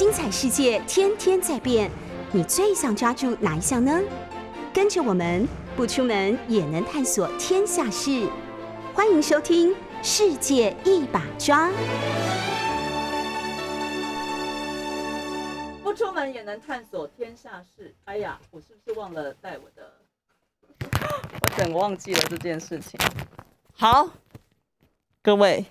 精彩世界天天在变，你最想抓住哪一项呢？跟着我们不出门也能探索天下事，欢迎收听《世界一把抓》。不出门也能探索天下事。哎呀，我是不是忘了带我的？我整个忘记了这件事情。好，各位。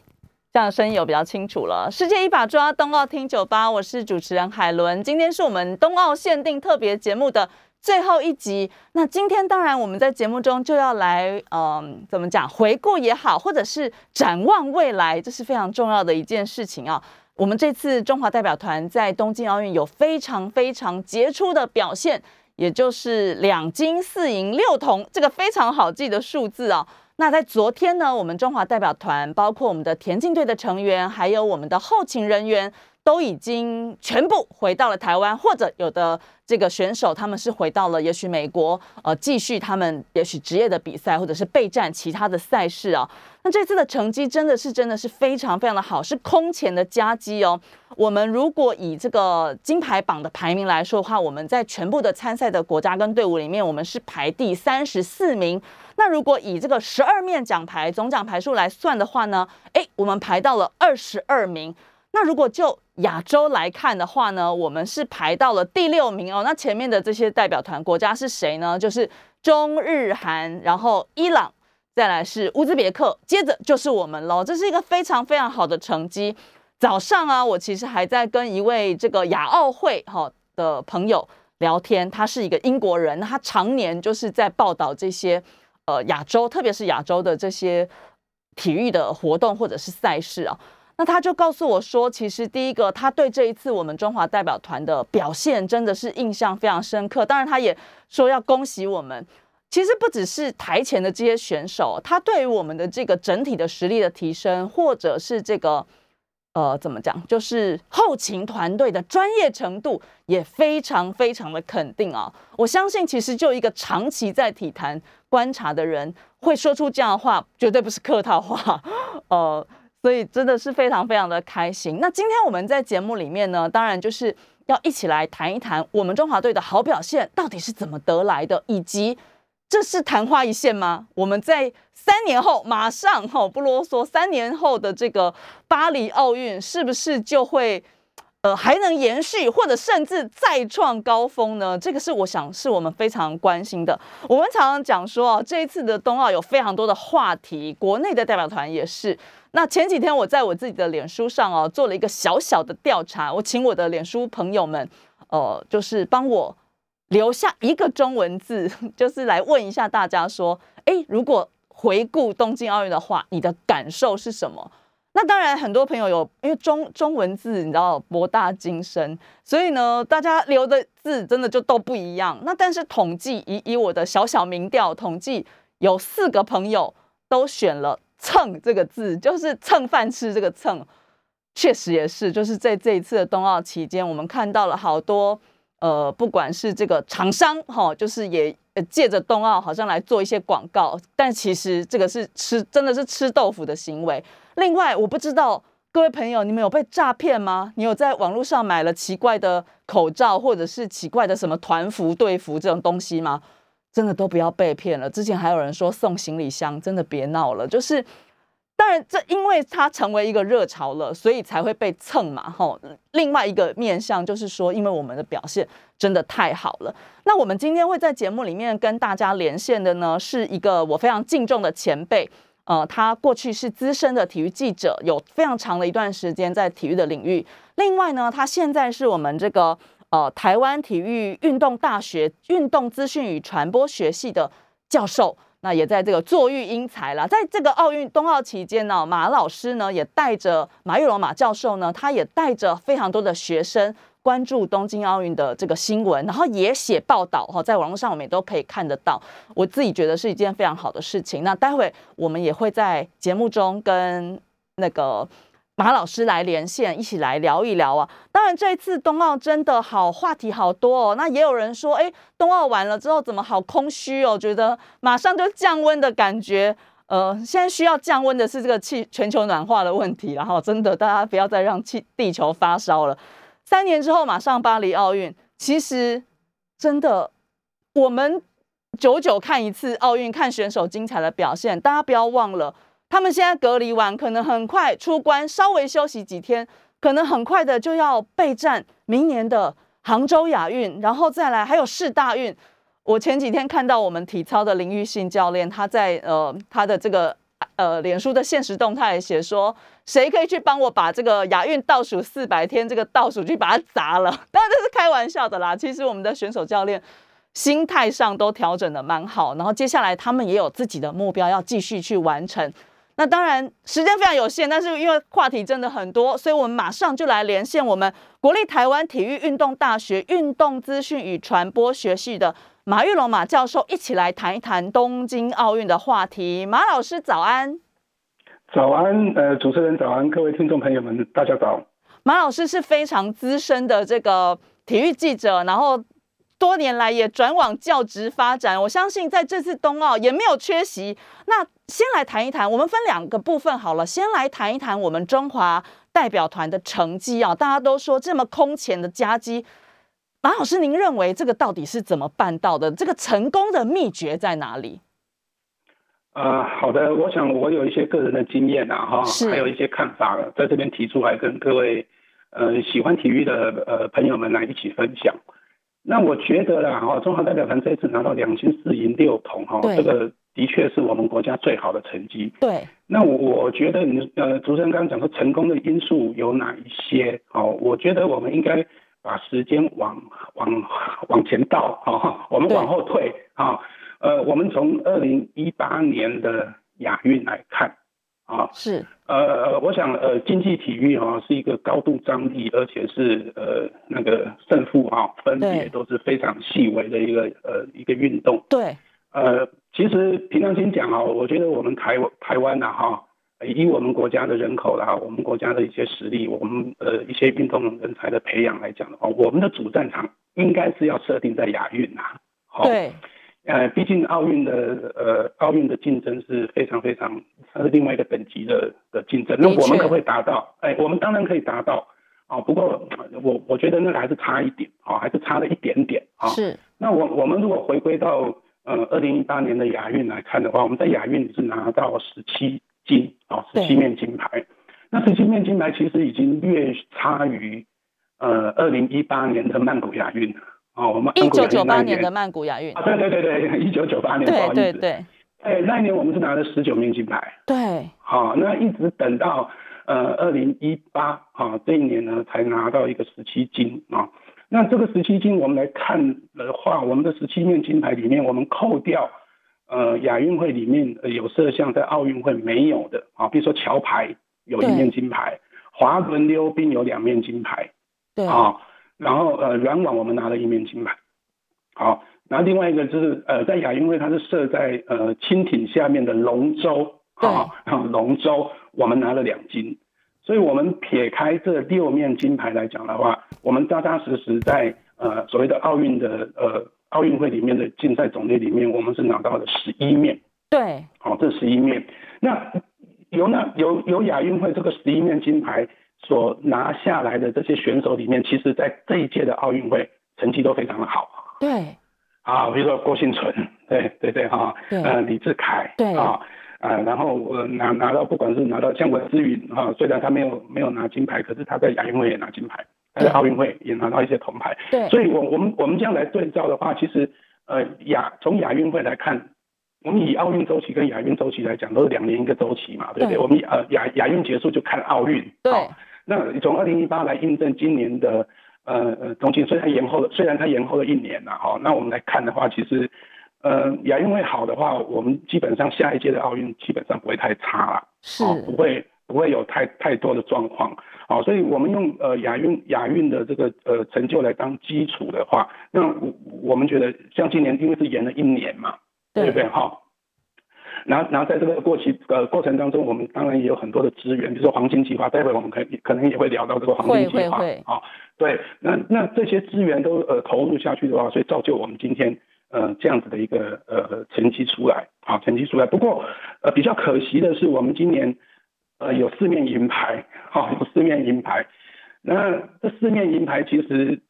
这样声音有比较清楚了。世界一把抓，冬奥听酒吧，我是主持人海伦。今天是我们冬奥限定特别节目的最后一集。那今天当然我们在节目中就要来，嗯，怎么讲？回顾也好，或者是展望未来，这是非常重要的一件事情啊。我们这次中华代表团在东京奥运有非常非常杰出的表现，也就是两金四银六铜，这个非常好记的数字啊。那在昨天呢，我们中华代表团，包括我们的田径队的成员，还有我们的后勤人员，都已经全部回到了台湾，或者有的这个选手他们是回到了，也许美国，呃，继续他们也许职业的比赛，或者是备战其他的赛事啊。那这次的成绩真的是真的是非常非常的好，是空前的佳绩哦。我们如果以这个金牌榜的排名来说的话，我们在全部的参赛的国家跟队伍里面，我们是排第三十四名。那如果以这个十二面奖牌总奖牌数来算的话呢？哎，我们排到了二十二名。那如果就亚洲来看的话呢，我们是排到了第六名哦。那前面的这些代表团国家是谁呢？就是中日韩，然后伊朗，再来是乌兹别克，接着就是我们喽。这是一个非常非常好的成绩。早上啊，我其实还在跟一位这个亚奥会哈的朋友聊天，他是一个英国人，他常年就是在报道这些。呃，亚洲特别是亚洲的这些体育的活动或者是赛事啊，那他就告诉我说，其实第一个，他对这一次我们中华代表团的表现真的是印象非常深刻。当然，他也说要恭喜我们。其实不只是台前的这些选手，他对于我们的这个整体的实力的提升，或者是这个。呃，怎么讲？就是后勤团队的专业程度也非常非常的肯定啊！我相信，其实就一个长期在体坛观察的人，会说出这样的话，绝对不是客套话。呃，所以真的是非常非常的开心。那今天我们在节目里面呢，当然就是要一起来谈一谈我们中华队的好表现到底是怎么得来的，以及。这是昙花一现吗？我们在三年后马上哈不啰嗦，三年后的这个巴黎奥运是不是就会呃还能延续，或者甚至再创高峰呢？这个是我想是我们非常关心的。我们常常讲说啊，这一次的冬奥有非常多的话题，国内的代表团也是。那前几天我在我自己的脸书上哦做了一个小小的调查，我请我的脸书朋友们呃就是帮我。留下一个中文字，就是来问一下大家说：哎，如果回顾东京奥运的话，你的感受是什么？那当然，很多朋友有，因为中中文字你知道博大精深，所以呢，大家留的字真的就都不一样。那但是统计以以我的小小民调统计，有四个朋友都选了“蹭”这个字，就是蹭饭吃这个蹭。确实也是，就是在这一次的冬奥期间，我们看到了好多。呃，不管是这个厂商哈，就是也借着冬奥好像来做一些广告，但其实这个是吃真的是吃豆腐的行为。另外，我不知道各位朋友，你们有被诈骗吗？你有在网络上买了奇怪的口罩，或者是奇怪的什么团服、队服这种东西吗？真的都不要被骗了。之前还有人说送行李箱，真的别闹了，就是。当然，这因为它成为一个热潮了，所以才会被蹭嘛。吼，另外一个面向就是说，因为我们的表现真的太好了。那我们今天会在节目里面跟大家连线的呢，是一个我非常敬重的前辈。呃，他过去是资深的体育记者，有非常长的一段时间在体育的领域。另外呢，他现在是我们这个呃台湾体育运动大学运动资讯与传播学系的教授。那也在这个坐育英才了，在这个奥运冬奥期间呢，马老师呢也带着马玉龙马教授呢，他也带着非常多的学生关注东京奥运的这个新闻，然后也写报道哈，在网络上我们也都可以看得到。我自己觉得是一件非常好的事情。那待会我们也会在节目中跟那个。马老师来连线，一起来聊一聊啊！当然，这一次冬奥真的好话题好多哦。那也有人说，哎，冬奥完了之后怎么好空虚哦？觉得马上就降温的感觉。呃，现在需要降温的是这个气全球暖化的问题，然后真的大家不要再让气地球发烧了。三年之后马上巴黎奥运，其实真的我们久久看一次奥运，看选手精彩的表现，大家不要忘了，他们现在隔离完，可能很快出关，稍微休息几天，可能很快的就要备战明年的杭州亚运，然后再来还有世大运。我前几天看到我们体操的林玉信教练，他在呃他的这个呃脸书的现实动态写说，谁可以去帮我把这个亚运倒数四百天这个倒数去把它砸了？当然这是开玩笑的啦。其实我们的选手教练心态上都调整的蛮好，然后接下来他们也有自己的目标要继续去完成。那当然时间非常有限，但是因为话题真的很多，所以我们马上就来连线我们国立台湾体育运动大学运动资讯与传播学系的。马玉龙马教授一起来谈一谈东京奥运的话题。马老师早安，早安，呃，主持人早安，各位听众朋友们，大家早。马老师是非常资深的这个体育记者，然后多年来也转往教职发展。我相信在这次冬奥也没有缺席。那先来谈一谈，我们分两个部分好了，先来谈一谈我们中华代表团的成绩啊。大家都说这么空前的佳绩。马老师，您认为这个到底是怎么办到的？这个成功的秘诀在哪里？啊，好的，我想我有一些个人的经验啊，哈，还有一些看法，在这边提出来跟各位呃喜欢体育的呃朋友们来一起分享。那我觉得啦，哈，中华代表团这次拿到两金四银六铜，哈，这个的确是我们国家最好的成绩。对。那我我觉得你呃，主持人刚刚讲说成功的因素有哪一些？好，我觉得我们应该。把时间往往往前倒，哈，我们往后退，啊，呃，我们从二零一八年的亚运来看，啊，是，呃，我想，呃，竞技体育哈是一个高度张力，而且是呃那个胜负啊分别都是非常细微的一个呃一个运动，对，呃，其实平常心讲啊，我觉得我们台台湾呐哈。以我们国家的人口啦，我们国家的一些实力，我们呃一些运动人才的培养来讲的话，我们的主战场应该是要设定在亚运呐。对。呃，毕竟奥运的呃奥运的竞争是非常非常，它是另外一个等级的的竞争。那我们可不可以达到？哎，我们当然可以达到。啊，不过我我觉得那个还是差一点，啊，还是差了一点点。啊。是。那我我们如果回归到呃二零一八年的亚运来看的话，我们在亚运是拿到十七。金啊，十七面金牌，那十七面金牌其实已经略差于呃二零一八年的曼谷亚运啊，我们一九九八年。的曼谷亚运。啊，对对对对，一九九八年，对对对，哎，那一年我们是拿了十九面金牌，对，好，那一直等到呃二零一八啊这一年呢，才拿到一个十七金啊，那这个十七金我们来看的话，我们的十七面金牌里面，我们扣掉。呃，亚运会里面有摄像，在奥运会没有的啊，比如说桥牌有一面金牌，滑轮溜冰有两面金牌，对。啊，然后呃软网我们拿了一面金牌，好，然后另外一个就是呃在亚运会它是设在呃蜻蜓下面的龙舟，啊，龙舟我们拿了两金，所以我们撇开这六面金牌来讲的话，我们扎扎实实在呃所谓的奥运的呃。奥运会里面的竞赛种类里面，我们是拿到了十一面。对，好，这十一面。那有那有有亚运会这个十一面金牌所拿下来的这些选手里面，其实在这一届的奥运会成绩都非常的好。对，啊，比如说郭幸存，对对对哈，呃，李志凯，对啊，啊，然后我拿拿到不管是拿到像文之允哈，虽然他没有没有拿金牌，可是他在亚运会也拿金牌。在奥运会也拿到一些铜牌，对，所以，我我们我们这样来对照的话，其实，呃，亚从亚运会来看，我们以奥运周期跟亚运周期来讲，都是两年一个周期嘛，对不对？我们呃亚亚运结束就看奥运，对。那从二零一八来印证今年的呃呃东京，虽然延后了，虽然它延后了一年了，哈，那我们来看的话，其实，呃，亚运会好的话，我们基本上下一届的奥运基本上不会太差了，是，不会不会有太太多的状况。好，所以我们用呃亚运亚运的这个呃成就来当基础的话，那我我们觉得像今年因为是延了一年嘛，对不对？哈，然后然后在这个过期呃过程当中，我们当然也有很多的资源，比如说黄金计划，待会我们可可能也会聊到这个黄金计划啊。对，那那这些资源都呃投入下去的话，所以造就我们今天呃这样子的一个呃成绩出来，好成绩出来。不过呃比较可惜的是，我们今年。呃，有四面银牌，哈，有四面银牌。那这四面银牌其实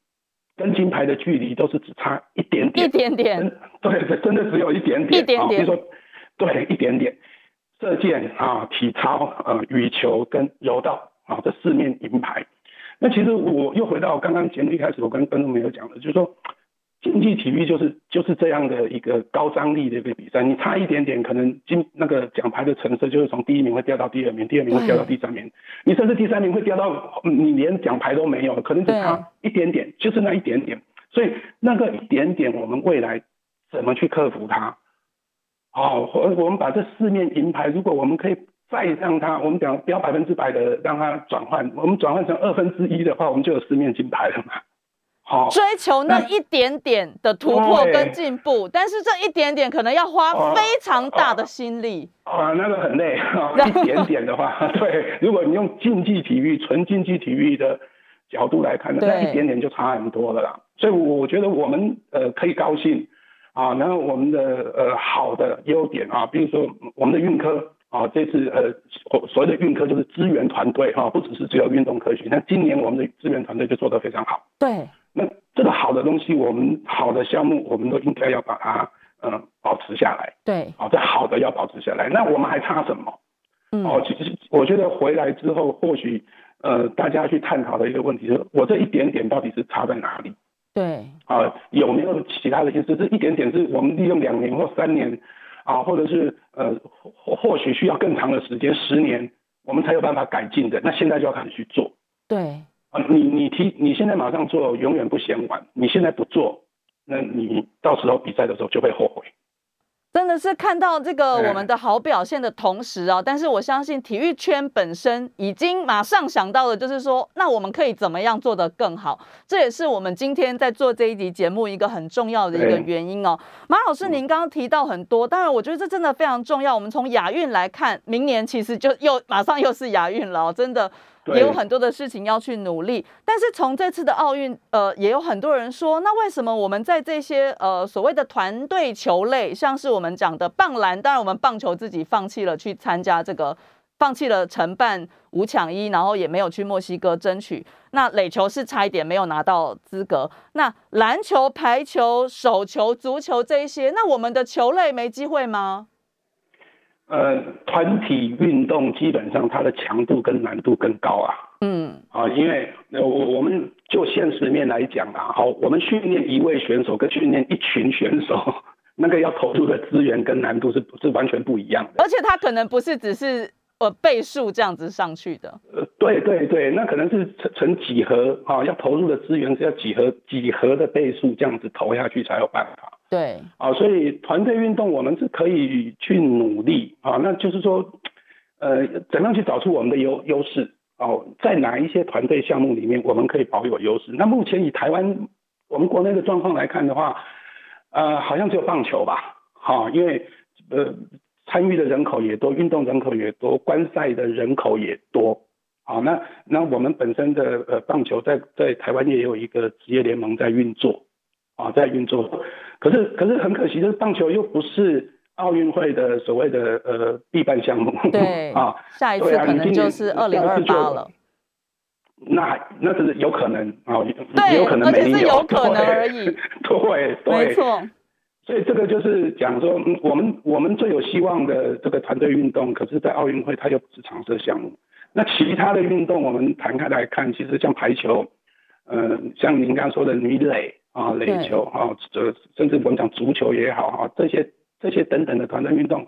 跟金牌的距离都是只差一点点，一点点，对，真的只有一点点，一点点，比如说，对，一点点，射箭啊，体操，呃，羽球跟柔道啊，这四面银牌。那其实我又回到刚刚节目一开始我跟观众朋友讲的，就是说。竞技体育就是就是这样的一个高张力的一个比赛，你差一点点，可能金那个奖牌的成色就是从第一名会掉到第二名，第二名会掉到第三名，你甚至第三名会掉到你连奖牌都没有，可能只差一点点，就是那一点点。所以那个一点点，我们未来怎么去克服它？哦，我我们把这四面银牌，如果我们可以再让它，我们讲不要百分之百的让它转换，我们转换成二分之一的话，我们就有四面金牌了嘛。追求那一点点的突破跟进步，但是这一点点可能要花非常大的心力啊，那个很累啊。一点点的话，对，如果你用竞技体育、纯竞技体育的角度来看，那一点点就差很多了啦。所以我觉得我们呃可以高兴啊，然后我们的呃好的优点啊，比如说我们的运科啊，这次呃所谓的运科就是资源团队哈，不只是只有运动科学，那今年我们的资源团队就做得非常好。对。那这个好的东西，我们好的项目，我们都应该要把它嗯保持下来。对，好，这好的要保持下来。那我们还差什么？嗯，哦，其实我觉得回来之后，或许呃大家去探讨的一个问题是，我这一点点到底是差在哪里？对，啊，有没有其他的意思？这一点点是我们利用两年或三年啊，或者是呃或或许需要更长的时间，十年，我们才有办法改进的。那现在就要开始去做。对。啊，你你提你现在马上做，永远不嫌晚。你现在不做，那你到时候比赛的时候就会后悔。真的是看到这个我们的好表现的同时啊，但是我相信体育圈本身已经马上想到的，就是说，那我们可以怎么样做得更好？这也是我们今天在做这一集节目一个很重要的一个原因哦。马老师，您刚刚提到很多，当然我觉得这真的非常重要。我们从亚运来看，明年其实就又马上又是亚运了，真的。也有很多的事情要去努力，但是从这次的奥运，呃，也有很多人说，那为什么我们在这些呃所谓的团队球类，像是我们讲的棒篮，当然我们棒球自己放弃了去参加这个，放弃了承办五抢一，然后也没有去墨西哥争取。那垒球是差一点没有拿到资格。那篮球、排球、手球、足球这一些，那我们的球类没机会吗？呃，团体运动基本上它的强度跟难度更高啊。嗯。啊，因为我我们就现实面来讲啊，好，我们训练一位选手跟训练一群选手，那个要投入的资源跟难度是是完全不一样的。而且他可能不是只是呃倍数这样子上去的。呃，对对对，那可能是成成几何啊，要投入的资源是要几何几何的倍数这样子投下去才有办法。对，啊，所以团队运动我们是可以去努力啊，那就是说，呃，怎样去找出我们的优优势哦，在哪一些团队项目里面我们可以保有优势？那目前以台湾我们国内的状况来看的话，呃，好像只有棒球吧，哈，因为呃参与的人口也多，运动人口也多，观赛的人口也多，好，那那我们本身的呃棒球在在台湾也有一个职业联盟在运作。啊，在运作，可是可是很可惜，就是棒球又不是奥运会的所谓的呃必办项目。对 啊，下一次可能就是二零二八了。那那是有可能啊，对，有可能没有，有可能而已。对 对，没错。所以这个就是讲说，我们我们最有希望的这个团队运动，可是，在奥运会它又不是常设项目。那其他的运动，我们摊开来看，其实像排球，嗯，像您刚刚说的女垒。啊，垒球啊，这甚至我们讲足球也好哈，这些这些等等的团队运动，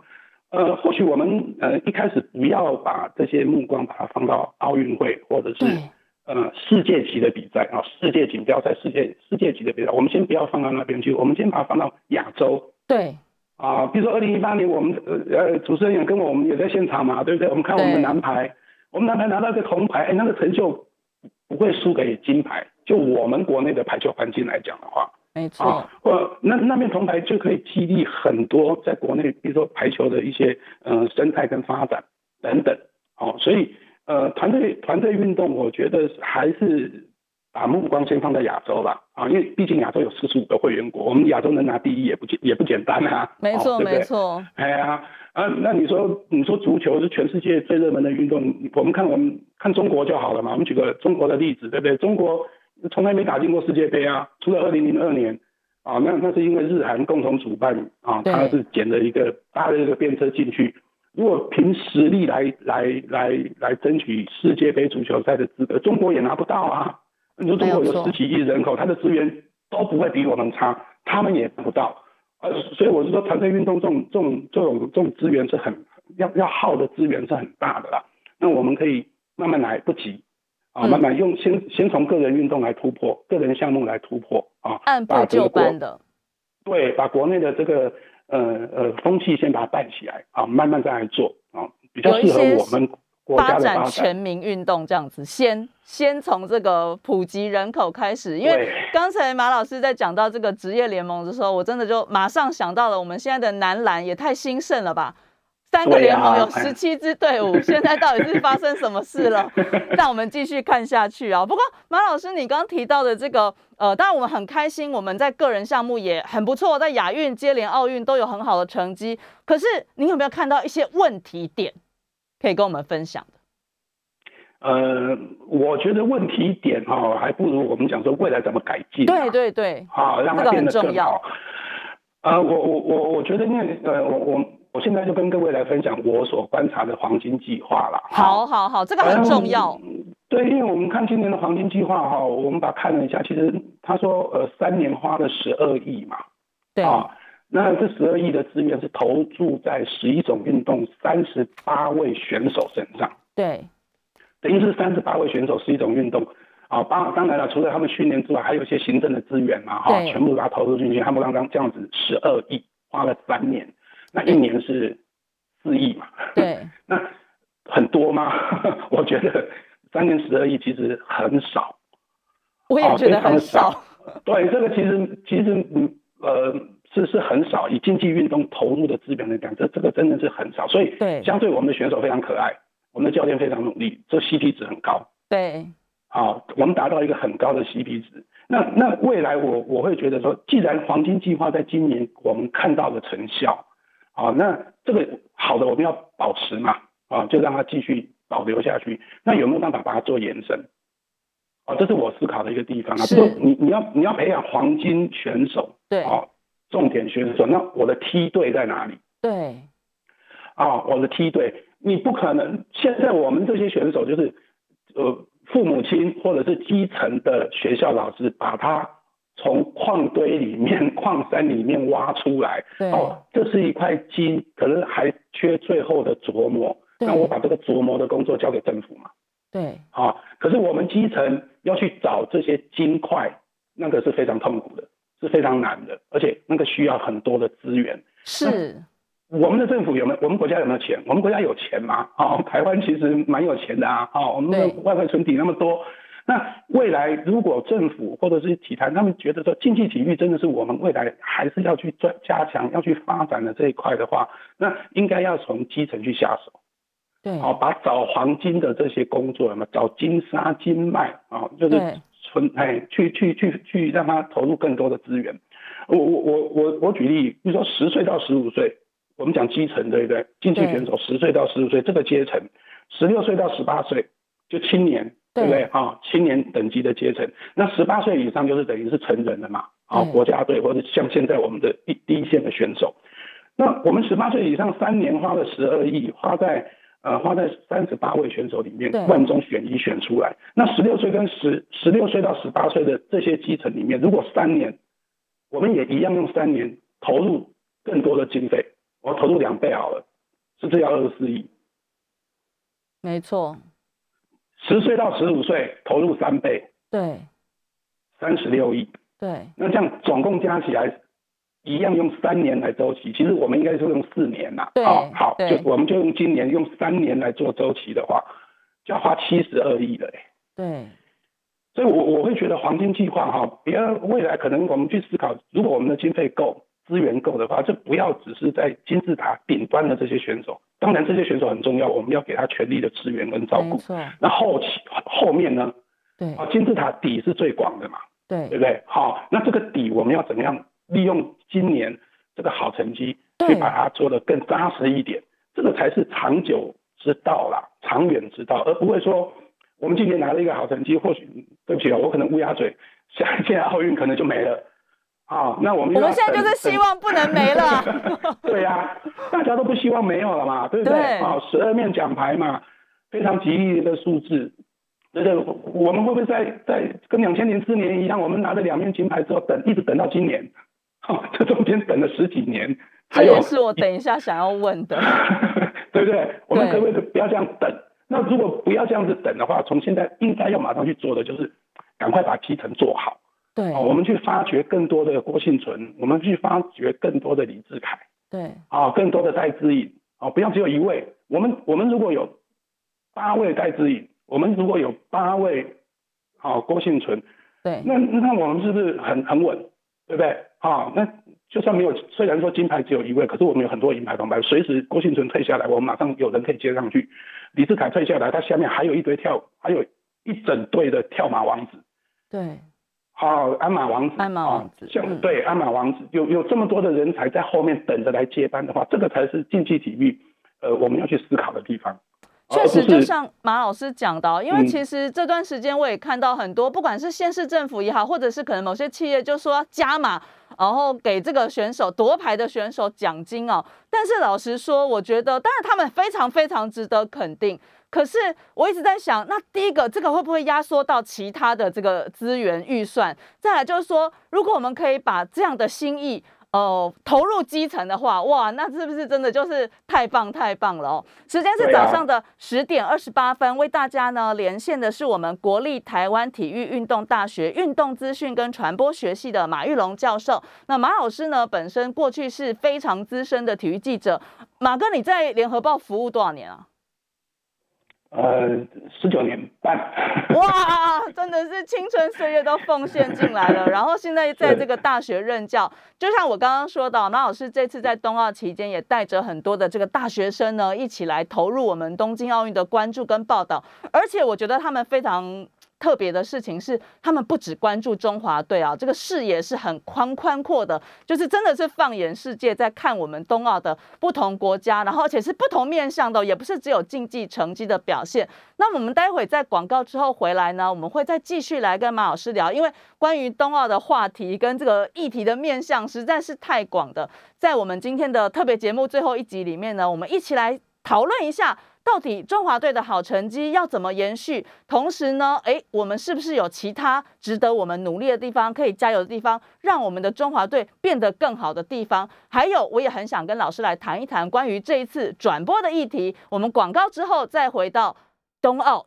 呃，或许我们呃一开始不要把这些目光把它放到奥运会或者是呃世界级的比赛啊，世界锦标赛、世界世界级的比赛，我们先不要放到那边去，我们先把它放到亚洲。对。啊，比如说二零一八年，我们呃呃主持人也跟我们也在现场嘛，对不对？我们看我们的男排，我们男排拿到一个铜牌，哎，那个成就不会输给金牌。就我们国内的排球环境来讲的话，没错，或那那面铜牌就可以激励很多在国内，比如说排球的一些呃生态跟发展等等，哦，所以呃团队团队运动，我觉得还是把目光先放在亚洲吧，啊，因为毕竟亚洲有四十五个会员国，我们亚洲能拿第一也不简也不简单啊，没错没错，哎呀，啊，那你说你说足球是全世界最热门的运动，我们看我们看中国就好了嘛。我们举个中国的例子，对不对？中国从来没打进过世界杯啊，除了二零零二年啊，那那是因为日韩共同主办啊，他是捡了一个搭了一个便车进去。如果凭实力来来来来争取世界杯足球赛的资格，中国也拿不到啊。你说中国有十几亿人口，他的资源都不会比我们差，他们也拿不到。呃，所以我是说，团队运动这种这种这种这种资源是很要要耗的资源是很大的啦。那我们可以慢慢来，不急啊，慢慢用先先从个人运动来突破，个人项目来突破啊，按部就班的。对，把国内的这个呃呃风气先把它带起来啊，慢慢再来做啊，比较适合我们。发展全民运动这样子，先先从这个普及人口开始。因为刚才马老师在讲到这个职业联盟的时候，我真的就马上想到了，我们现在的男篮也太兴盛了吧！三个联盟有 十七支队伍，现在到底是发生什么事了？让我们继续看下去啊！不过马老师，你刚刚提到的这个，呃，当然我们很开心，我们在个人项目也很不错，在亚运、接连奥运都有很好的成绩。可是你有没有看到一些问题点？可以跟我们分享的。呃，我觉得问题点哈，还不如我们讲说未来怎么改进。对对对，好，让它变得更好。啊，我我我我觉得，因为呃，我我我现在就跟各位来分享我所观察的黄金计划了。好好好，这个很重要。对，因为我们看今年的黄金计划哈，我们把它看了一下，其实他说呃三年花了十二亿嘛。对啊。那这十二亿的资源是投注在十一种运动、三十八位选手身上。对，等于是三十八位选手十一种运动啊。当当然了，除了他们训练之外，还有一些行政的资源嘛，哈，全部把它投入进去。他们刚刚这样子十二亿花了三年，那一年是四亿嘛？对，那很多吗？我觉得三年十二亿其实很少。我也觉得很少。对，这个其实其实嗯呃。是是很少，以竞技运动投入的资本来讲，这这个真的是很少，所以对相对我们的选手非常可爱，我们的教练非常努力，这 CP 值很高。对，好，我们达到一个很高的 CP 值。那那未来我我会觉得说，既然黄金计划在今年我们看到了成效，啊，那这个好的我们要保持嘛，啊，就让它继续保留下去。那有没有办法把它做延伸？啊，这是我思考的一个地方啊。是，你你要你要培养黄金选手，对，啊。重点选手，那我的梯队在哪里？对，啊，我的梯队，你不可能。现在我们这些选手就是，呃，父母亲或者是基层的学校老师，把他从矿堆里面、矿山里面挖出来。哦，这是一块金，可是还缺最后的琢磨。那我把这个琢磨的工作交给政府嘛？对。啊，可是我们基层要去找这些金块，那个是非常痛苦的。是非常难的，而且那个需要很多的资源。是，我们的政府有没有？我们国家有没有钱？我们国家有钱吗？哦，台湾其实蛮有钱的啊。哦，我们的外汇存底那么多。那未来如果政府或者是体坛，他们觉得说竞技体育真的是我们未来还是要去专加强、要去发展的这一块的话，那应该要从基层去下手。对，好，把找黄金的这些工作，嘛，找金沙、金脉啊，就是。存哎，去去去去，让他投入更多的资源。我我我我我举例，比如说十岁到十五岁，我们讲基层对不对？竞技选手十岁到十五岁这个阶层，十六岁到十八岁就青年，对不对啊？青年等级的阶层，那十八岁以上就是等于是成人了嘛？啊，国家队或者像现在我们的第第一线的选手，那我们十八岁以上三年花了十二亿花在。呃，花在三十八位选手里面，万中选一选出来。那十六岁跟十十六岁到十八岁的这些基层里面，如果三年，我们也一样用三年投入更多的经费，我投入两倍好了，是不是要二十四亿？没错。十岁到十五岁投入三倍，对，三十六亿。对。那这样总共加起来。一样用三年来周期，其实我们应该是用四年呐。对，好，就我们就用今年用三年来做周期的话，就要花七十二亿了。对，所以，我我会觉得黄金计划哈，别未来可能我们去思考，如果我们的经费够、资源够的话，就不要只是在金字塔顶端的这些选手。当然，这些选手很重要，我们要给他全力的支援跟照顾。那后期后面呢？对，啊，金字塔底是最广的嘛。对，对不对？好，那这个底我们要怎么样利用？今年这个好成绩，去把它做得更扎实一点，这个才是长久之道啦，长远之道，而不会说我们今年拿了一个好成绩，或许对不起啊，我可能乌鸦嘴，下一届奥运可能就没了。啊，那我们我们现在就是希望不能没了。对呀，大家都不希望没有了嘛，对不对？啊，十二面奖牌嘛，非常吉利的数字。对对，我们会不会在在跟两千零四年一样，我们拿着两面金牌之后等，一直等到今年？哈，这中间等了十几年。这也是我等一下想要问的。对不对？我们可不可以不要这样等？那如果不要这样子等的话，从现在应该要马上去做的就是，赶快把基层做好。对，我们去发掘更多的郭幸存，我们去发掘更多的李志凯，对，啊，更多的戴资颖，啊，不要只有一位，我们我们如果有八位戴资颖，我们如果有八位，啊，郭幸存，对，那那我们是不是很很稳，对不对？啊，那就算没有，虽然说金牌只有一位，可是我们有很多银牌、铜牌，随时郭幸存退下来，我们马上有人可以接上去，李志凯退下来，他下面还有一堆跳，还有一整队的跳马王子，对。好，鞍马王子，鞍马王子，像对鞍马王子，有有这么多的人才在后面等着来接班的话，这个才是竞技体育，呃，我们要去思考的地方。确实，就像马老师讲的，因为其实这段时间我也看到很多，不管是县市政府也好，或者是可能某些企业就说加码，然后给这个选手夺牌的选手奖金哦。但是老实说，我觉得，当然他们非常非常值得肯定。可是我一直在想，那第一个，这个会不会压缩到其他的这个资源预算？再来就是说，如果我们可以把这样的心意，哦，投入基层的话，哇，那是不是真的就是太棒太棒了哦？时间是早上的十点二十八分，为大家呢连线的是我们国立台湾体育运动大学运动资讯跟传播学系的马玉龙教授。那马老师呢，本身过去是非常资深的体育记者。马哥，你在联合报服务多少年啊？呃，十九年半，哇，真的是青春岁月都奉献进来了。然后现在在这个大学任教，就像我刚刚说到，马老师这次在冬奥期间也带着很多的这个大学生呢，一起来投入我们东京奥运的关注跟报道。而且我觉得他们非常。特别的事情是，他们不只关注中华队啊，这个视野是很宽宽阔的，就是真的是放眼世界，在看我们冬奥的不同国家，然后而且是不同面向的，也不是只有竞技成绩的表现。那我们待会在广告之后回来呢，我们会再继续来跟马老师聊，因为关于冬奥的话题跟这个议题的面向实在是太广的，在我们今天的特别节目最后一集里面呢，我们一起来讨论一下。到底中华队的好成绩要怎么延续？同时呢，诶，我们是不是有其他值得我们努力的地方，可以加油的地方，让我们的中华队变得更好的地方？还有，我也很想跟老师来谈一谈关于这一次转播的议题。我们广告之后再回到冬奥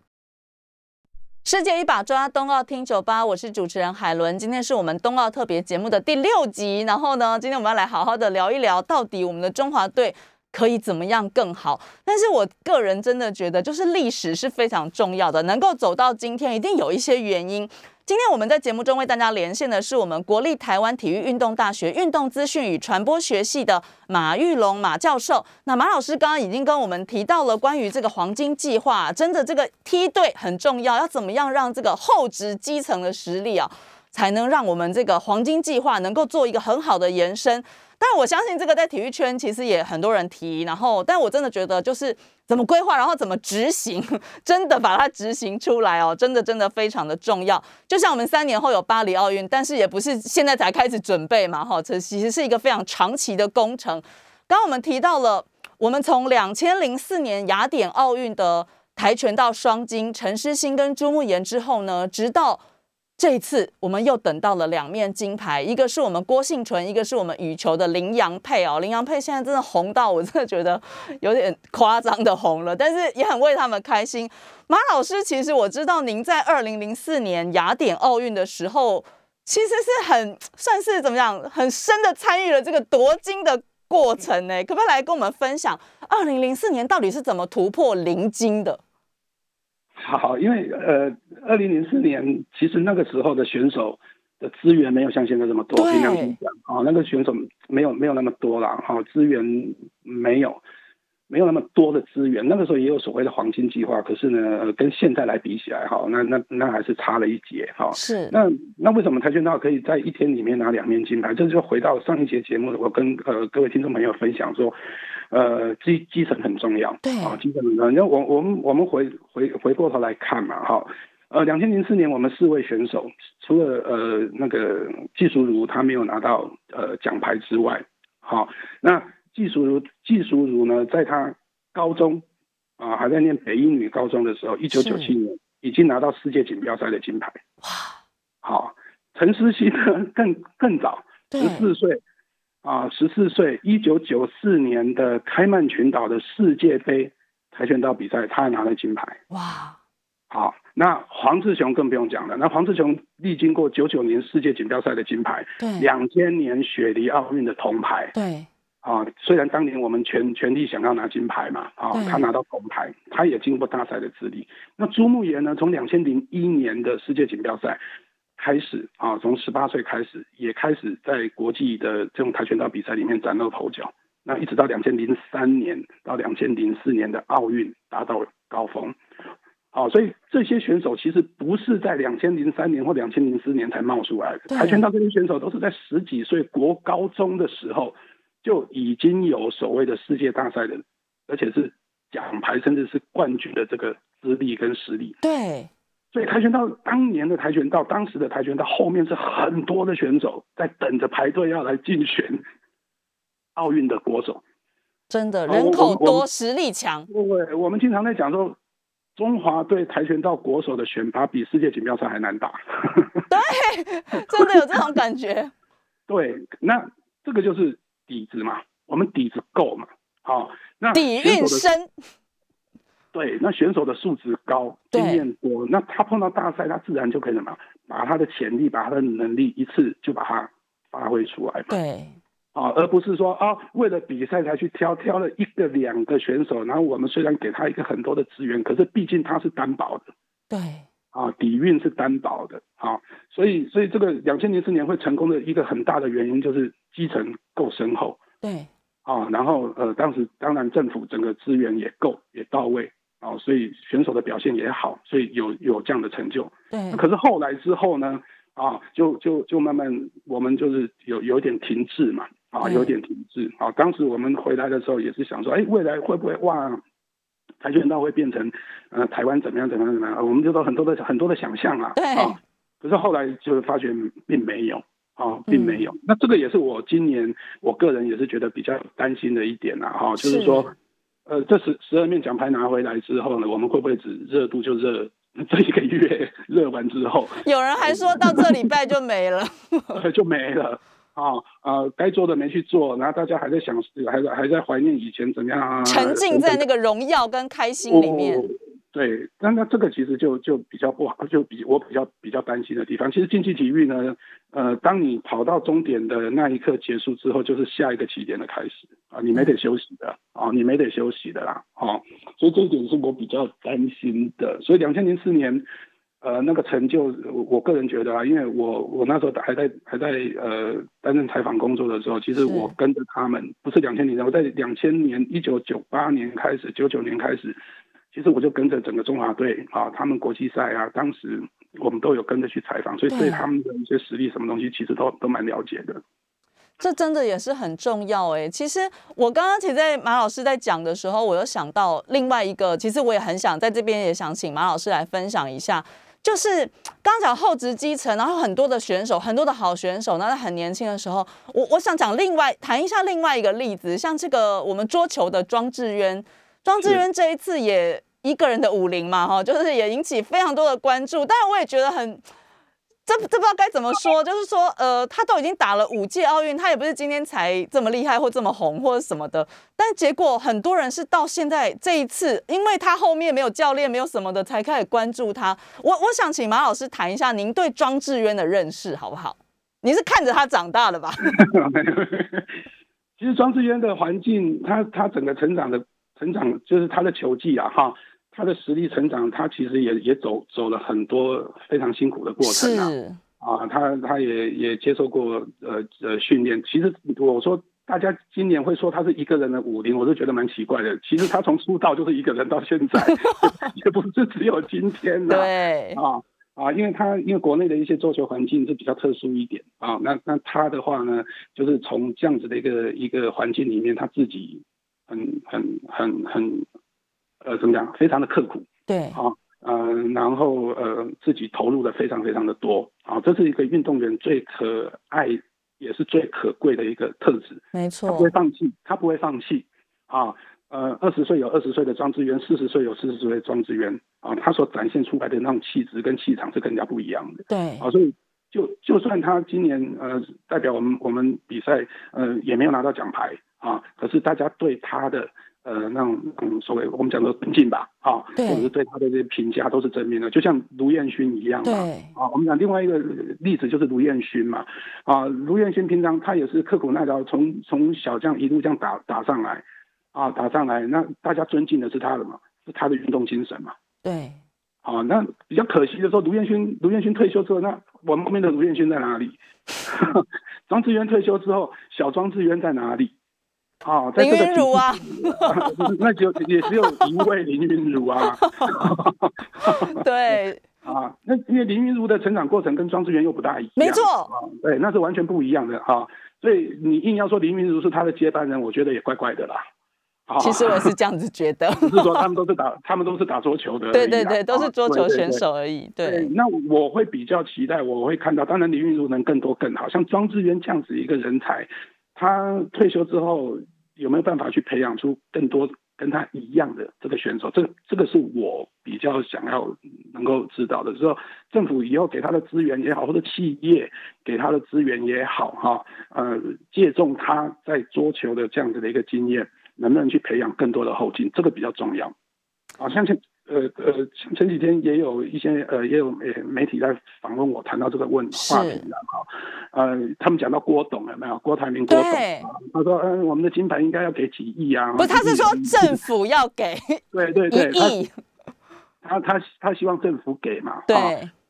世界一把抓，冬奥听酒吧，我是主持人海伦。今天是我们冬奥特别节目的第六集，然后呢，今天我们要来好好的聊一聊，到底我们的中华队。可以怎么样更好？但是我个人真的觉得，就是历史是非常重要的，能够走到今天，一定有一些原因。今天我们在节目中为大家连线的是我们国立台湾体育运动大学运动资讯与传播学系的马玉龙马教授。那马老师刚刚已经跟我们提到了关于这个黄金计划，真的这个梯队很重要，要怎么样让这个后职基层的实力啊，才能让我们这个黄金计划能够做一个很好的延伸。但我相信这个在体育圈其实也很多人提，然后，但我真的觉得就是怎么规划，然后怎么执行，真的把它执行出来哦，真的真的非常的重要。就像我们三年后有巴黎奥运，但是也不是现在才开始准备嘛，哈，这其实是一个非常长期的工程。刚刚我们提到了，我们从两千零四年雅典奥运的跆拳道双金陈诗欣跟朱慕言之后呢，直到。这一次我们又等到了两面金牌，一个是我们郭幸纯，一个是我们羽球的林洋配哦。林洋配现在真的红到我真的觉得有点夸张的红了，但是也很为他们开心。马老师，其实我知道您在二零零四年雅典奥运的时候，其实是很算是怎么样，很深的参与了这个夺金的过程呢？可不可以来跟我们分享二零零四年到底是怎么突破零金的？好，因为呃，二零零四年其实那个时候的选手的资源没有像现在这么多，凭良心讲，啊，那个选手没有没有那么多了，哈，资源没有。没有那么多的资源，那个时候也有所谓的黄金计划，可是呢，跟现在来比起来，哈，那那那还是差了一截，哈。是。那那为什么跆拳道可以在一天里面拿两面金牌？这就回到上一节节目，我跟呃各位听众朋友分享说，呃基基层很重要，对啊，基层很重要。那我我们我们回回回过头来看嘛，哈，呃，两千零四年我们四位选手，除了呃那个季淑如他没有拿到呃奖牌之外，好，那。季淑如，季淑如呢，在她高中啊，还在念北英女高中的时候，一九九七年已经拿到世界锦标赛的金牌。哇！好，陈思希呢 更更早，十四岁啊，十四岁，一九九四年的开曼群岛的世界杯跆拳道比赛，他拿了金牌。哇！好，那黄志雄更不用讲了。那黄志雄历经过九九年世界锦标赛的金牌，对，两千年雪梨奥运的铜牌，对。啊，虽然当年我们全全力想要拿金牌嘛，啊，他拿到铜牌，他也经过大赛的资历。那朱慕言呢，从两千零一年的世界锦标赛开始，啊，从十八岁开始，也开始在国际的这种跆拳道比赛里面崭露头角。那一直到两千零三年到两千零四年的奥运达到高峰。好，所以这些选手其实不是在两千零三年或两千零四年才冒出来的，跆拳道这些选手都是在十几岁国高中的时候。就已经有所谓的世界大赛的，而且是奖牌甚至是冠军的这个资历跟实力。对，所以跆拳道当年的跆拳道，当时的跆拳道后面是很多的选手在等着排队要来竞选奥运的国手。真的，人口多，实力强。对，我们经常在讲说，中华队跆拳道国手的选拔比世界锦标赛还难打。对，真的有这种感觉。对，那这个就是。底子嘛，我们底子够嘛，好，那底蕴深，对，那选手的素质高，经验多，那他碰到大赛，他自然就可以什么，把他的潜力，把他的能力一次就把它发挥出来嘛，对，啊，而不是说啊，为了比赛才去挑，挑了一个两个选手，然后我们虽然给他一个很多的资源，可是毕竟他是担保的，对。啊，底蕴是担保的，啊，所以，所以这个两千零四年会成功的一个很大的原因就是基层够深厚，对，啊，然后呃，当时当然政府整个资源也够也到位，啊，所以选手的表现也好，所以有有这样的成就，对。可是后来之后呢，啊，就就就慢慢我们就是有有点停滞嘛，啊，有点停滞，啊，当时我们回来的时候也是想说，哎，未来会不会哇？跆拳道会变成，呃，台湾怎么样怎么样怎么样？我们就都很多的很多的想象啊，啊，可是后来就发觉并没有，啊，并没有。那这个也是我今年我个人也是觉得比较担心的一点呐，哈，就是说，呃，这十十二面奖牌拿回来之后呢，我们会不会只热度就热这一个月，热完之后，有人还说到这礼拜就没了，就没了。啊啊，该做的没去做，然后大家还在想，还在还在怀念以前怎么样，沉浸在那个荣耀跟开心里面。对，那那这个其实就就比较不好，就比我比较比较担心的地方。其实竞技体育呢，呃，当你跑到终点的那一刻结束之后，就是下一个起点的开始啊，你没得休息的啊，你没得休息的啦，啊，所以这一点是我比较担心的。所以两千零四年。呃，那个成就，我我个人觉得啊，因为我我那时候还在还在呃担任采访工作的时候，其实我跟着他们，不是两千年，我在两千年一九九八年开始，九九年开始，其实我就跟着整个中华队啊，他们国际赛啊，当时我们都有跟着去采访，所以对他们的一些实力什么东西，其实都都蛮了解的。这真的也是很重要哎。其实我刚刚其实在马老师在讲的时候，我又想到另外一个，其实我也很想在这边也想请马老师来分享一下。就是刚讲厚植基层，然后很多的选手，很多的好选手，那在很年轻的时候，我我想讲另外谈一下另外一个例子，像这个我们桌球的庄智渊，庄智渊这一次也一个人的武林嘛，哈，就是也引起非常多的关注，但是我也觉得很。这这不知道该怎么说，就是说，呃，他都已经打了五届奥运，他也不是今天才这么厉害或这么红或者什么的，但结果很多人是到现在这一次，因为他后面没有教练，没有什么的，才开始关注他。我我想请马老师谈一下您对庄智渊的认识好不好？你是看着他长大的吧？其实庄智渊的环境，他他整个成长的成长，就是他的球技啊，哈。他的实力成长，他其实也也走走了很多非常辛苦的过程啊。啊，他他也也接受过呃呃训练。其实我说大家今年会说他是一个人的武林，我是觉得蛮奇怪的。其实他从出道就是一个人到现在，也不是只有今天的。对啊啊，因为他因为国内的一些桌球环境是比较特殊一点啊，那那他的话呢，就是从这样子的一个一个环境里面，他自己很很很很呃怎么讲，非常的刻苦。对啊。呃，然后呃，自己投入的非常非常的多啊，这是一个运动员最可爱也是最可贵的一个特质。没错，他不会放弃，他不会放弃啊。呃，二十岁有二十岁的庄智渊，四十岁有四十岁的庄智渊啊，他所展现出来的那种气质跟气场是更加不一样的。对啊，所以就就算他今年呃代表我们我们比赛呃也没有拿到奖牌啊，可是大家对他的。呃，那种嗯，所谓我们讲的尊敬吧，啊，或者是对他的这些评价都是正面的，就像卢彦勋一样嘛，啊，我们讲另外一个例子就是卢彦勋嘛，啊，卢彦勋平常他也是刻苦耐劳，从从小将一路这样打打上来，啊，打上来，那大家尊敬的是他的嘛，是他的运动精神嘛，对，啊，那比较可惜的说，卢彦勋卢彦勋退休之后，那我们后面的卢彦勋在哪里？庄志渊退休之后，小庄志渊在哪里？啊，林云儒啊，那就也只有一位林云儒啊。对啊，那因为林云儒的成长过程跟庄智源又不大一样，没错啊，对，那是完全不一样的啊。所以你硬要说林云儒是他的接班人，我觉得也怪怪的啦。其实我是这样子觉得，只是说他们都是打，他们都是打桌球的，对对对，都是桌球选手而已。对，那我会比较期待，我会看到，当然林云儒能更多更好，像庄智源这样子一个人才，他退休之后。有没有办法去培养出更多跟他一样的这个选手？这这个是我比较想要能够知道的。之后政府以后给他的资源也好，或者企业给他的资源也好，哈，呃，借重他在桌球的这样子的一个经验，能不能去培养更多的后进？这个比较重要。啊，像像。呃呃，前几天也有一些呃，也有媒媒体在访问我，谈到这个问话题的哈。呃，他们讲到郭董有没有？郭台铭郭董，他说嗯，我们的金牌应该要给几亿啊。不，他是说政府要给。对对对，亿。他他他希望政府给嘛。对。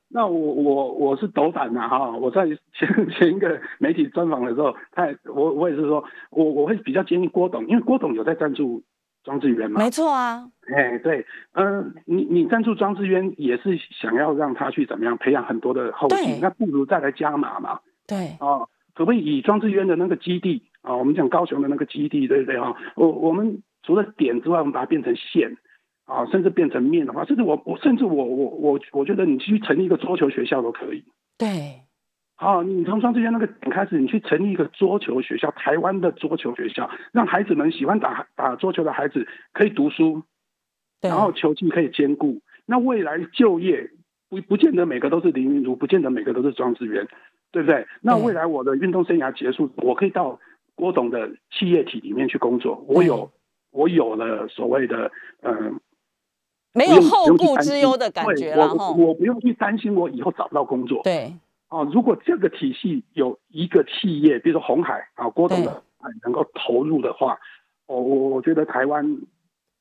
那我我我是斗胆的哈，我在前前一个媒体专访的时候，他我我也是说，我我会比较建议郭董，因为郭董有在赞助。庄智渊嘛，没错啊，哎对，嗯，你你赞助庄智渊也是想要让他去怎么样培养很多的后勤，那不如再来加码嘛，对，哦，可不可以以庄智渊的那个基地啊，我们讲高雄的那个基地，对不对？啊？我我们除了点之外，我们把它变成线啊，甚至变成面的话，甚至我我甚至我我我我觉得你去成立一个桌球学校都可以，对。好，你从庄智渊那个点开始，你去成立一个桌球学校，台湾的桌球学校，让孩子们喜欢打打桌球的孩子可以读书，然后球技可以兼顾。那未来就业不不见得每个都是林云如，不见得每个都是庄志源，对不对？那未来我的运动生涯结束，我可以到郭董的企业体里面去工作，我有我有了所谓的嗯，没有后顾之忧的感觉了哈，我不用去担心我以后找不到工作，对。哦，如果这个体系有一个企业，比如说红海啊，郭董的能够投入的话，我我我觉得台湾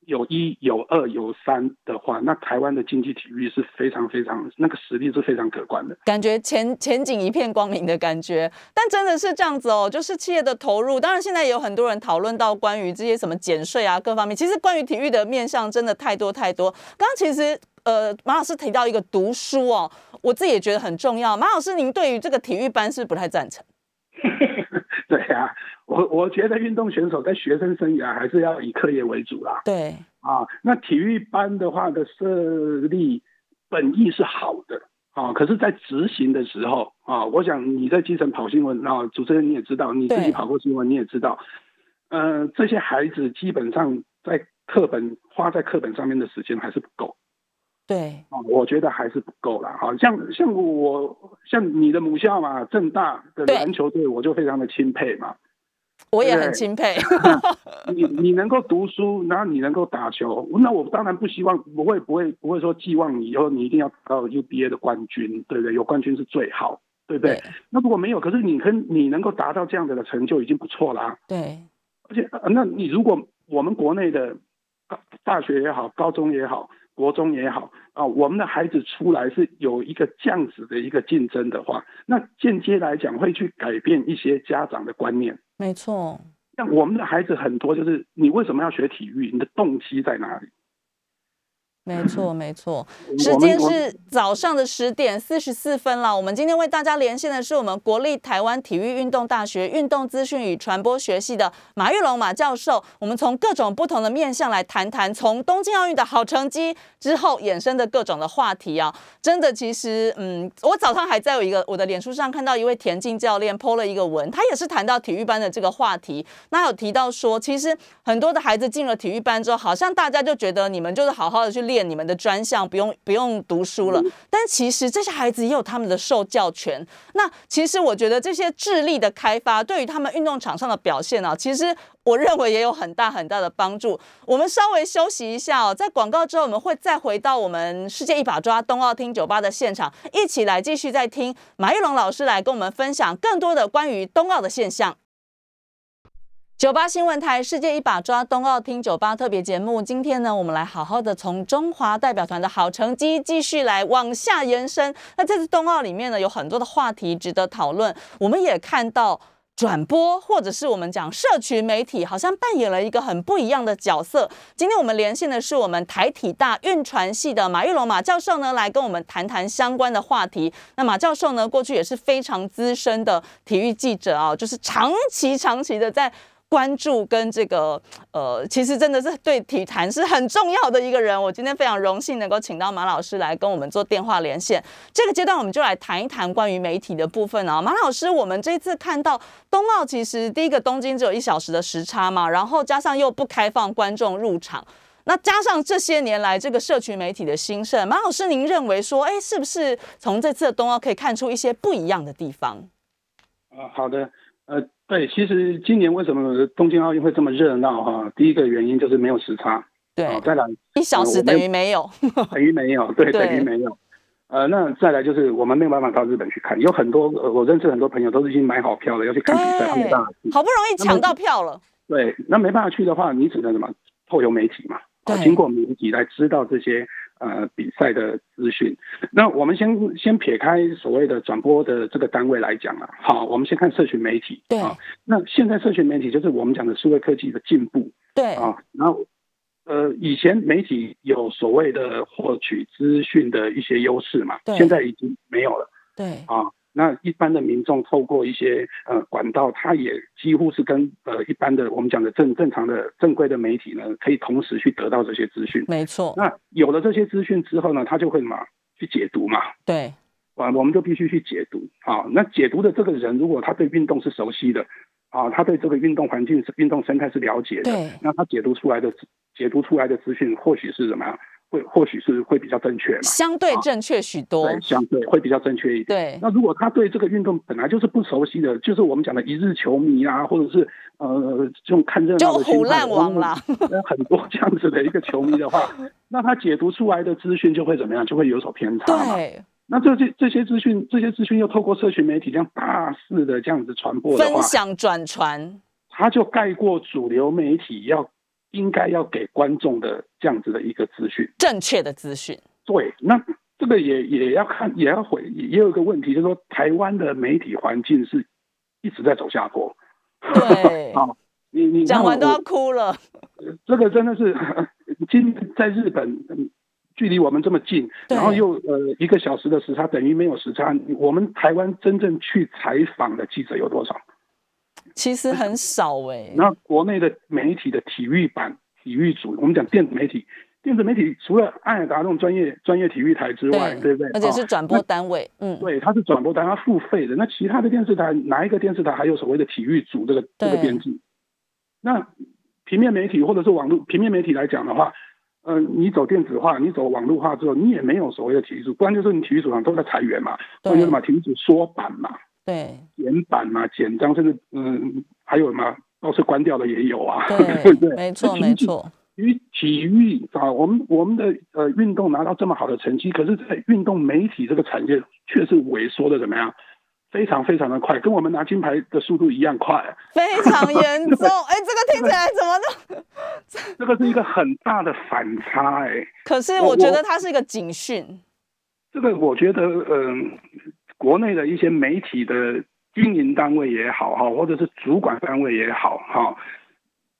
有一有二有三的话，那台湾的经济体育是非常非常那个实力是非常可观的，感觉前前景一片光明的感觉。但真的是这样子哦，就是企业的投入，当然现在也有很多人讨论到关于这些什么减税啊各方面，其实关于体育的面向真的太多太多。刚刚其实。呃，马老师提到一个读书哦，我自己也觉得很重要。马老师，您对于这个体育班是不太赞成？对呀，我我觉得运动选手在学生生涯还是要以课业为主啦。对啊，那体育班的话的设立本意是好的啊，可是，在执行的时候啊，我想你在基层跑新闻啊，主持人你也知道，你自己跑过新闻你也知道，呃，这些孩子基本上在课本花在课本上面的时间还是不够。对，啊，我觉得还是不够了。好像像我像你的母校嘛，正大的篮球队，我就非常的钦佩嘛。我也很钦佩。你你能够读书，然后你能够打球，那我当然不希望，不会不会不会说寄望你以后你一定要到 UBA 的冠军，对不对？有冠军是最好，对不对？那如果没有，可是你跟你能够达到这样的成就已经不错啦。对，而且那你如果我们国内的大学也好，高中也好。国中也好啊，我们的孩子出来是有一个这样子的一个竞争的话，那间接来讲会去改变一些家长的观念。没错，像我们的孩子很多，就是你为什么要学体育？你的动机在哪里？没错，没错。时间是早上的十点四十四分了。我们今天为大家连线的是我们国立台湾体育运动大学运动资讯与传播学系的马玉龙马教授。我们从各种不同的面向来谈谈，从东京奥运的好成绩之后衍生的各种的话题啊。真的，其实，嗯，我早上还在有一个我的脸书上看到一位田径教练 PO 了一个文，他也是谈到体育班的这个话题。那有提到说，其实很多的孩子进了体育班之后，好像大家就觉得你们就是好好的去练。练你们的专项，不用不用读书了。但其实这些孩子也有他们的受教权。那其实我觉得这些智力的开发，对于他们运动场上的表现啊，其实我认为也有很大很大的帮助。我们稍微休息一下哦，在广告之后，我们会再回到我们世界一把抓冬奥厅酒吧的现场，一起来继续再听马玉龙老师来跟我们分享更多的关于冬奥的现象。九八新闻台世界一把抓冬奥听酒吧特别节目，今天呢，我们来好好的从中华代表团的好成绩继续来往下延伸。那这次冬奥里面呢，有很多的话题值得讨论。我们也看到转播或者是我们讲社群媒体，好像扮演了一个很不一样的角色。今天我们连线的是我们台体大运传系的马玉龙马教授呢，来跟我们谈谈相关的话题。那马教授呢，过去也是非常资深的体育记者啊，就是长期长期的在。关注跟这个呃，其实真的是对体坛是很重要的一个人。我今天非常荣幸能够请到马老师来跟我们做电话连线。这个阶段我们就来谈一谈关于媒体的部分啊。马老师，我们这次看到冬奥，其实第一个东京只有一小时的时差嘛，然后加上又不开放观众入场，那加上这些年来这个社群媒体的兴盛，马老师您认为说，哎，是不是从这次的冬奥可以看出一些不一样的地方？啊，好的，呃。对，其实今年为什么东京奥运会这么热闹哈？第一个原因就是没有时差。对，再来一小时等于没有，等于没有，对，等于没有。呃，那再来就是我们没有办法到日本去看，有很多我认识很多朋友都是已经买好票了要去看比赛，没办法去。好不容易抢到票了。对，那没办法去的话，你只能什么透由媒体嘛？对，经过媒体来知道这些。呃，比赛的资讯，那我们先先撇开所谓的转播的这个单位来讲了，好，我们先看社群媒体。对，那现在社群媒体就是我们讲的数位科技的进步。对啊，然后呃，以前媒体有所谓的获取资讯的一些优势嘛，现在已经没有了。对啊。那一般的民众透过一些呃管道，他也几乎是跟呃一般的我们讲的正正常的正规的媒体呢，可以同时去得到这些资讯。没错。那有了这些资讯之后呢，他就会嘛去解读嘛。对。啊，我们就必须去解读啊。那解读的这个人，如果他对运动是熟悉的啊，他对这个运动环境、运动生态是了解的，那他解读出来的解读出来的资讯，或许是什么样？会或许是会比较正确嘛？相对正确许多，对，相对会比较正确一点。对，那如果他对这个运动本来就是不熟悉的，就是我们讲的一日球迷啊，或者是呃这种看热闹的心态，很多这样子的一个球迷的话，那他解读出来的资讯就会怎么样？就会有所偏差嘛。对，那这些这些资讯，这些资讯又透过社群媒体这样大肆的这样子传播的话，分享转传，他就盖过主流媒体要。应该要给观众的这样子的一个资讯，正确的资讯。对，那这个也也要看，也要回，也有一个问题，就是说台湾的媒体环境是一直在走下坡。对，好，你你讲完都要哭了。这个真的是，今在日本，距离我们这么近，然后又呃一个小时的时差，等于没有时差。我们台湾真正去采访的记者有多少？其实很少哎。那国内的媒体的体育版、体育组，我们讲电子媒体，电子媒体除了爱尔达那种专业专业体育台之外，对不对？而且是转播单位，嗯，对，它是转播单，它付费的。那其他的电视台，哪一个电视台还有所谓的体育组这个这个编制？那平面媒体或者是网络平面媒体来讲的话，嗯，你走电子化，你走网络化之后，你也没有所谓的体育组，不然就是你体育组上都在裁员嘛，或者什么体育组缩版嘛。对，剪版嘛，简章，甚至嗯，还有嘛，都是关掉的也有啊，对 不对？没错，没错。于体育啊，我们我们的呃运动拿到这么好的成绩，可是，在运动媒体这个产业却是萎缩的怎么样？非常非常的快，跟我们拿金牌的速度一样快，非常严重。哎，这个听起来怎么都？这个是一个很大的反差哎。可是我觉得它是一个警讯。这个我觉得，嗯。国内的一些媒体的经营单位也好哈，或者是主管单位也好哈，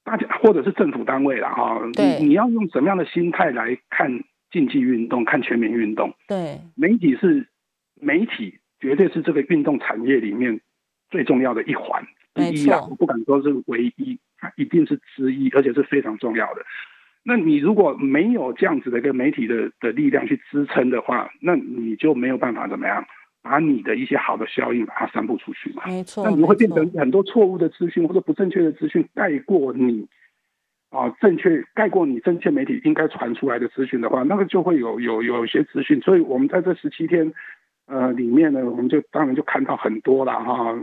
大家或者是政府单位了哈，你你要用什么样的心态来看竞技运动，看全民运动？对，媒体是媒体，绝对是这个运动产业里面最重要的一环之一啊！我不敢说是唯一，它一定是之一，而且是非常重要的。那你如果没有这样子的一个媒体的的力量去支撑的话，那你就没有办法怎么样？把你的一些好的效应把它散布出去嘛，没错，那你会变成很多错误的资讯或者不正确的资讯盖过你啊正确盖过你正确媒体应该传出来的资讯的话，那个就会有有有些资讯。所以我们在这十七天呃里面呢，我们就当然就看到很多了哈，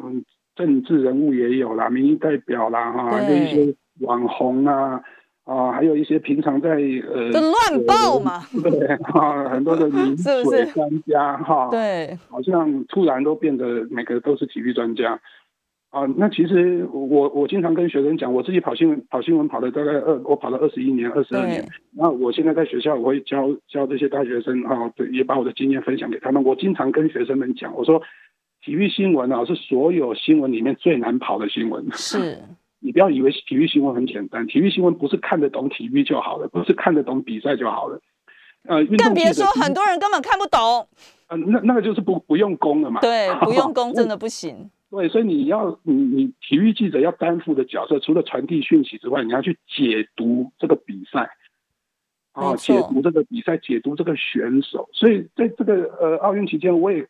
政治人物也有啦，民意代表啦哈，还有一些网红啊。啊，还有一些平常在呃，乱报嘛，对啊，很多的名 水专家哈，对，好像突然都变得每个都是体育专家啊。那其实我我经常跟学生讲，我自己跑新闻跑新闻跑了大概二，我跑了二十一年、二十二年。那我现在在学校，我会教教这些大学生啊，对，也把我的经验分享给他们。我经常跟学生们讲，我说体育新闻啊，是所有新闻里面最难跑的新闻。是。你不要以为体育新闻很简单，体育新闻不是看得懂体育就好了，不是看得懂比赛就好了。呃，更别说很多人根本看不懂。嗯，那那个就是不不用功了嘛。对，不用功真的不行。对，所以你要你你体育记者要担负的角色，除了传递讯息之外，你要去解读这个比赛。啊，解读这个比赛，解读这个选手。所以在这个呃奥运期间，我也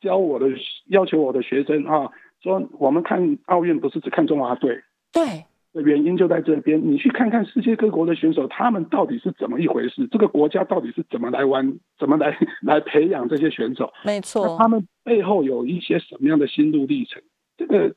教我的要求我的学生啊，说我们看奥运不是只看中华队。对，原因就在这边。你去看看世界各国的选手，他们到底是怎么一回事？这个国家到底是怎么来玩、怎么来 来培养这些选手？没错，他们背后有一些什么样的心路历程？这个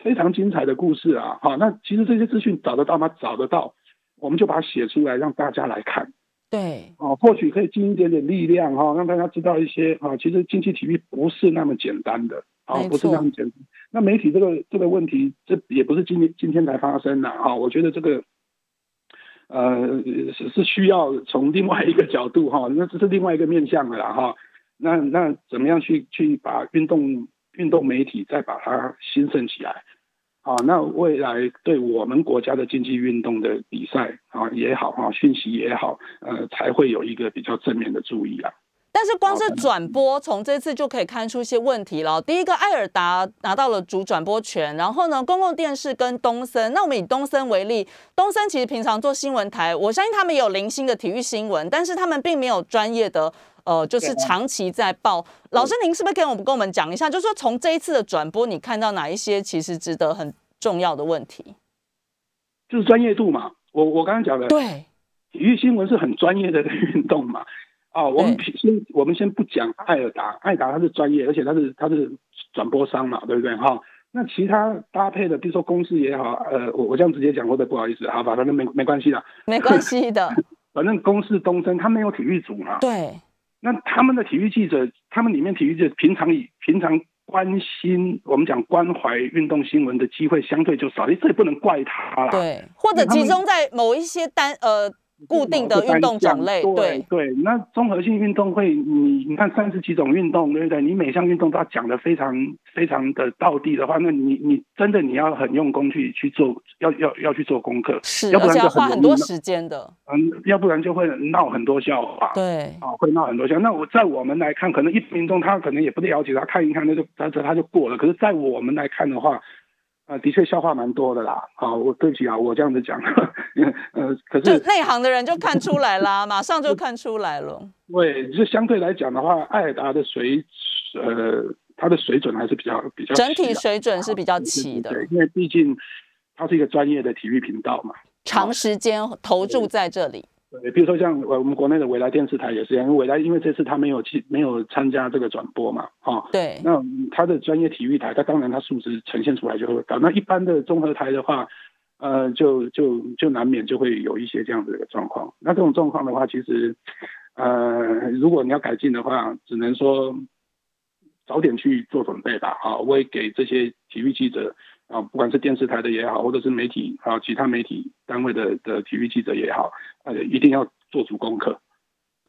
非常精彩的故事啊！哈，那其实这些资讯找得到吗？找得到，我们就把它写出来，让大家来看。对，哦，或许可以尽一点点力量哈，让大家知道一些啊，其实竞技体育不是那么简单的。啊，不是那么简单。那媒体这个这个问题，这也不是今天今天才发生的哈。我觉得这个，呃，是是需要从另外一个角度哈，那这是另外一个面向的啦哈。那那怎么样去去把运动运动媒体再把它兴盛起来？啊，那未来对我们国家的竞技运动的比赛啊也好哈，讯息也好，呃，才会有一个比较正面的注意啊。但是光是转播，从这次就可以看出一些问题了。第一个，艾尔达拿到了主转播权，然后呢，公共电视跟东森，那我们以东森为例，东森其实平常做新闻台，我相信他们也有零星的体育新闻，但是他们并没有专业的，呃，就是长期在报。老师，您是不是跟我们跟我们讲一下，就是说从这一次的转播，你看到哪一些其实值得很重要的问题？就是专业度嘛，我我刚刚讲的，对，体育新闻是很专业的运动嘛。哦，我们先我们先不讲艾尔达，艾达他是专业，而且他是他是转播商嘛，对不对？哈，那其他搭配的，比如说公司也好，呃，我我这样直接讲，或者不好意思，好吧，反正没没关系的，没关系的，反正公司东升他没有体育组嘛，对，那他们的体育记者，他们里面体育记者平常以平常关心我们讲关怀运动新闻的机会相对就少，这也不能怪他啦，对，或者集中在某一些单呃。固定的运动种类，对对，那综合性运动会，你你看三十几种运动，对不对？你每项运动都要讲的非常非常的到地的话，那你你真的你要很用功去去做，要要要去做功课，是，要不然就花很多时间的，嗯，要不然就会闹很多笑话，对，啊，会闹很多笑。那我在我们来看，可能一民众他可能也不了解，他看一看那就他这他就过了。可是，在我们来看的话，啊，的确消化蛮多的啦。好，我对不起啊，我这样子讲，呃，可是内行的人就看出来啦，马上就看出来了。对，就相对来讲的话，艾尔达的水，呃，它的水准还是比较比较整体水准是比较齐的。对，因为毕竟它是一个专业的体育频道嘛，长时间投注在这里。对，比如说像我们国内的未来电视台也是，因为未来因为这次他没有去没有参加这个转播嘛，哈，对，那他的专业体育台，他当然他素质呈现出来就会高。那一般的综合台的话，呃，就就就难免就会有一些这样子的状况。那这种状况的话，其实，呃，如果你要改进的话，只能说早点去做准备吧，啊，我也给这些体育记者。啊，不管是电视台的也好，或者是媒体啊，其他媒体单位的的体育记者也好，呃，一定要做足功课。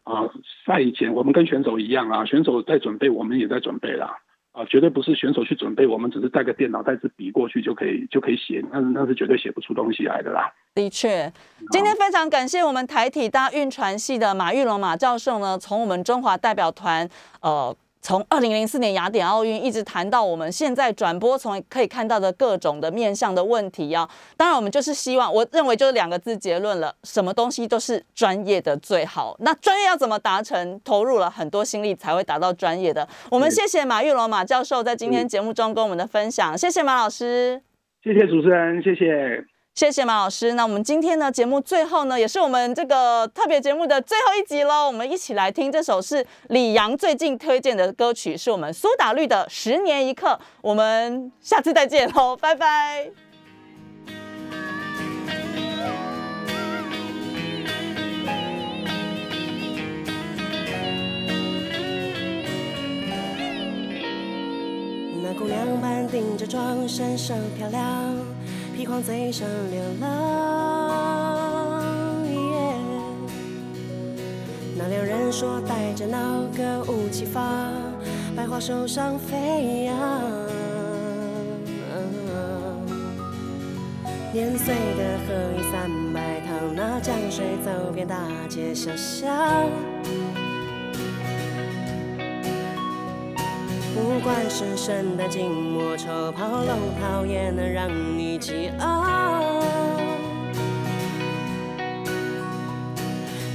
啊，赛前我们跟选手一样啊，选手在准备，我们也在准备啦。啊，绝对不是选手去准备，我们只是带个电脑带支笔过去就可以就可以写，那那是绝对写不出东西来的啦。的确，今天非常感谢我们台体大运传系的马玉龙马教授呢，从我们中华代表团呃。从二零零四年雅典奥运一直谈到我们现在转播，从可以看到的各种的面向的问题啊，当然我们就是希望，我认为就是两个字结论了，什么东西都是专业的最好。那专业要怎么达成？投入了很多心力才会达到专业的。我们谢谢马玉龙马教授在今天节目中跟我们的分享，谢谢马老师，谢谢主持人，谢谢。谢谢马老师。那我们今天呢节目最后呢，也是我们这个特别节目的最后一集喽。我们一起来听这首是李阳最近推荐的歌曲，是我们苏打绿的《十年一刻》。我们下次再见喽，拜拜。那姑娘半顶着妆，身上漂亮。披黄嘴上流浪，那两人说带着那歌舞齐发，百花手上飞扬。年岁的河已三百趟，那江水走遍大街小巷。管是圣诞静默、抽跑龙套，也能让你激昂。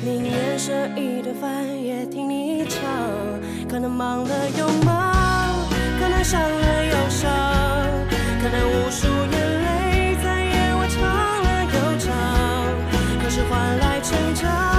宁愿舍一顿饭，也听你唱。可能忙了又忙，可能伤了又伤，可能无数眼泪在夜晚唱了又唱，可是换来成长。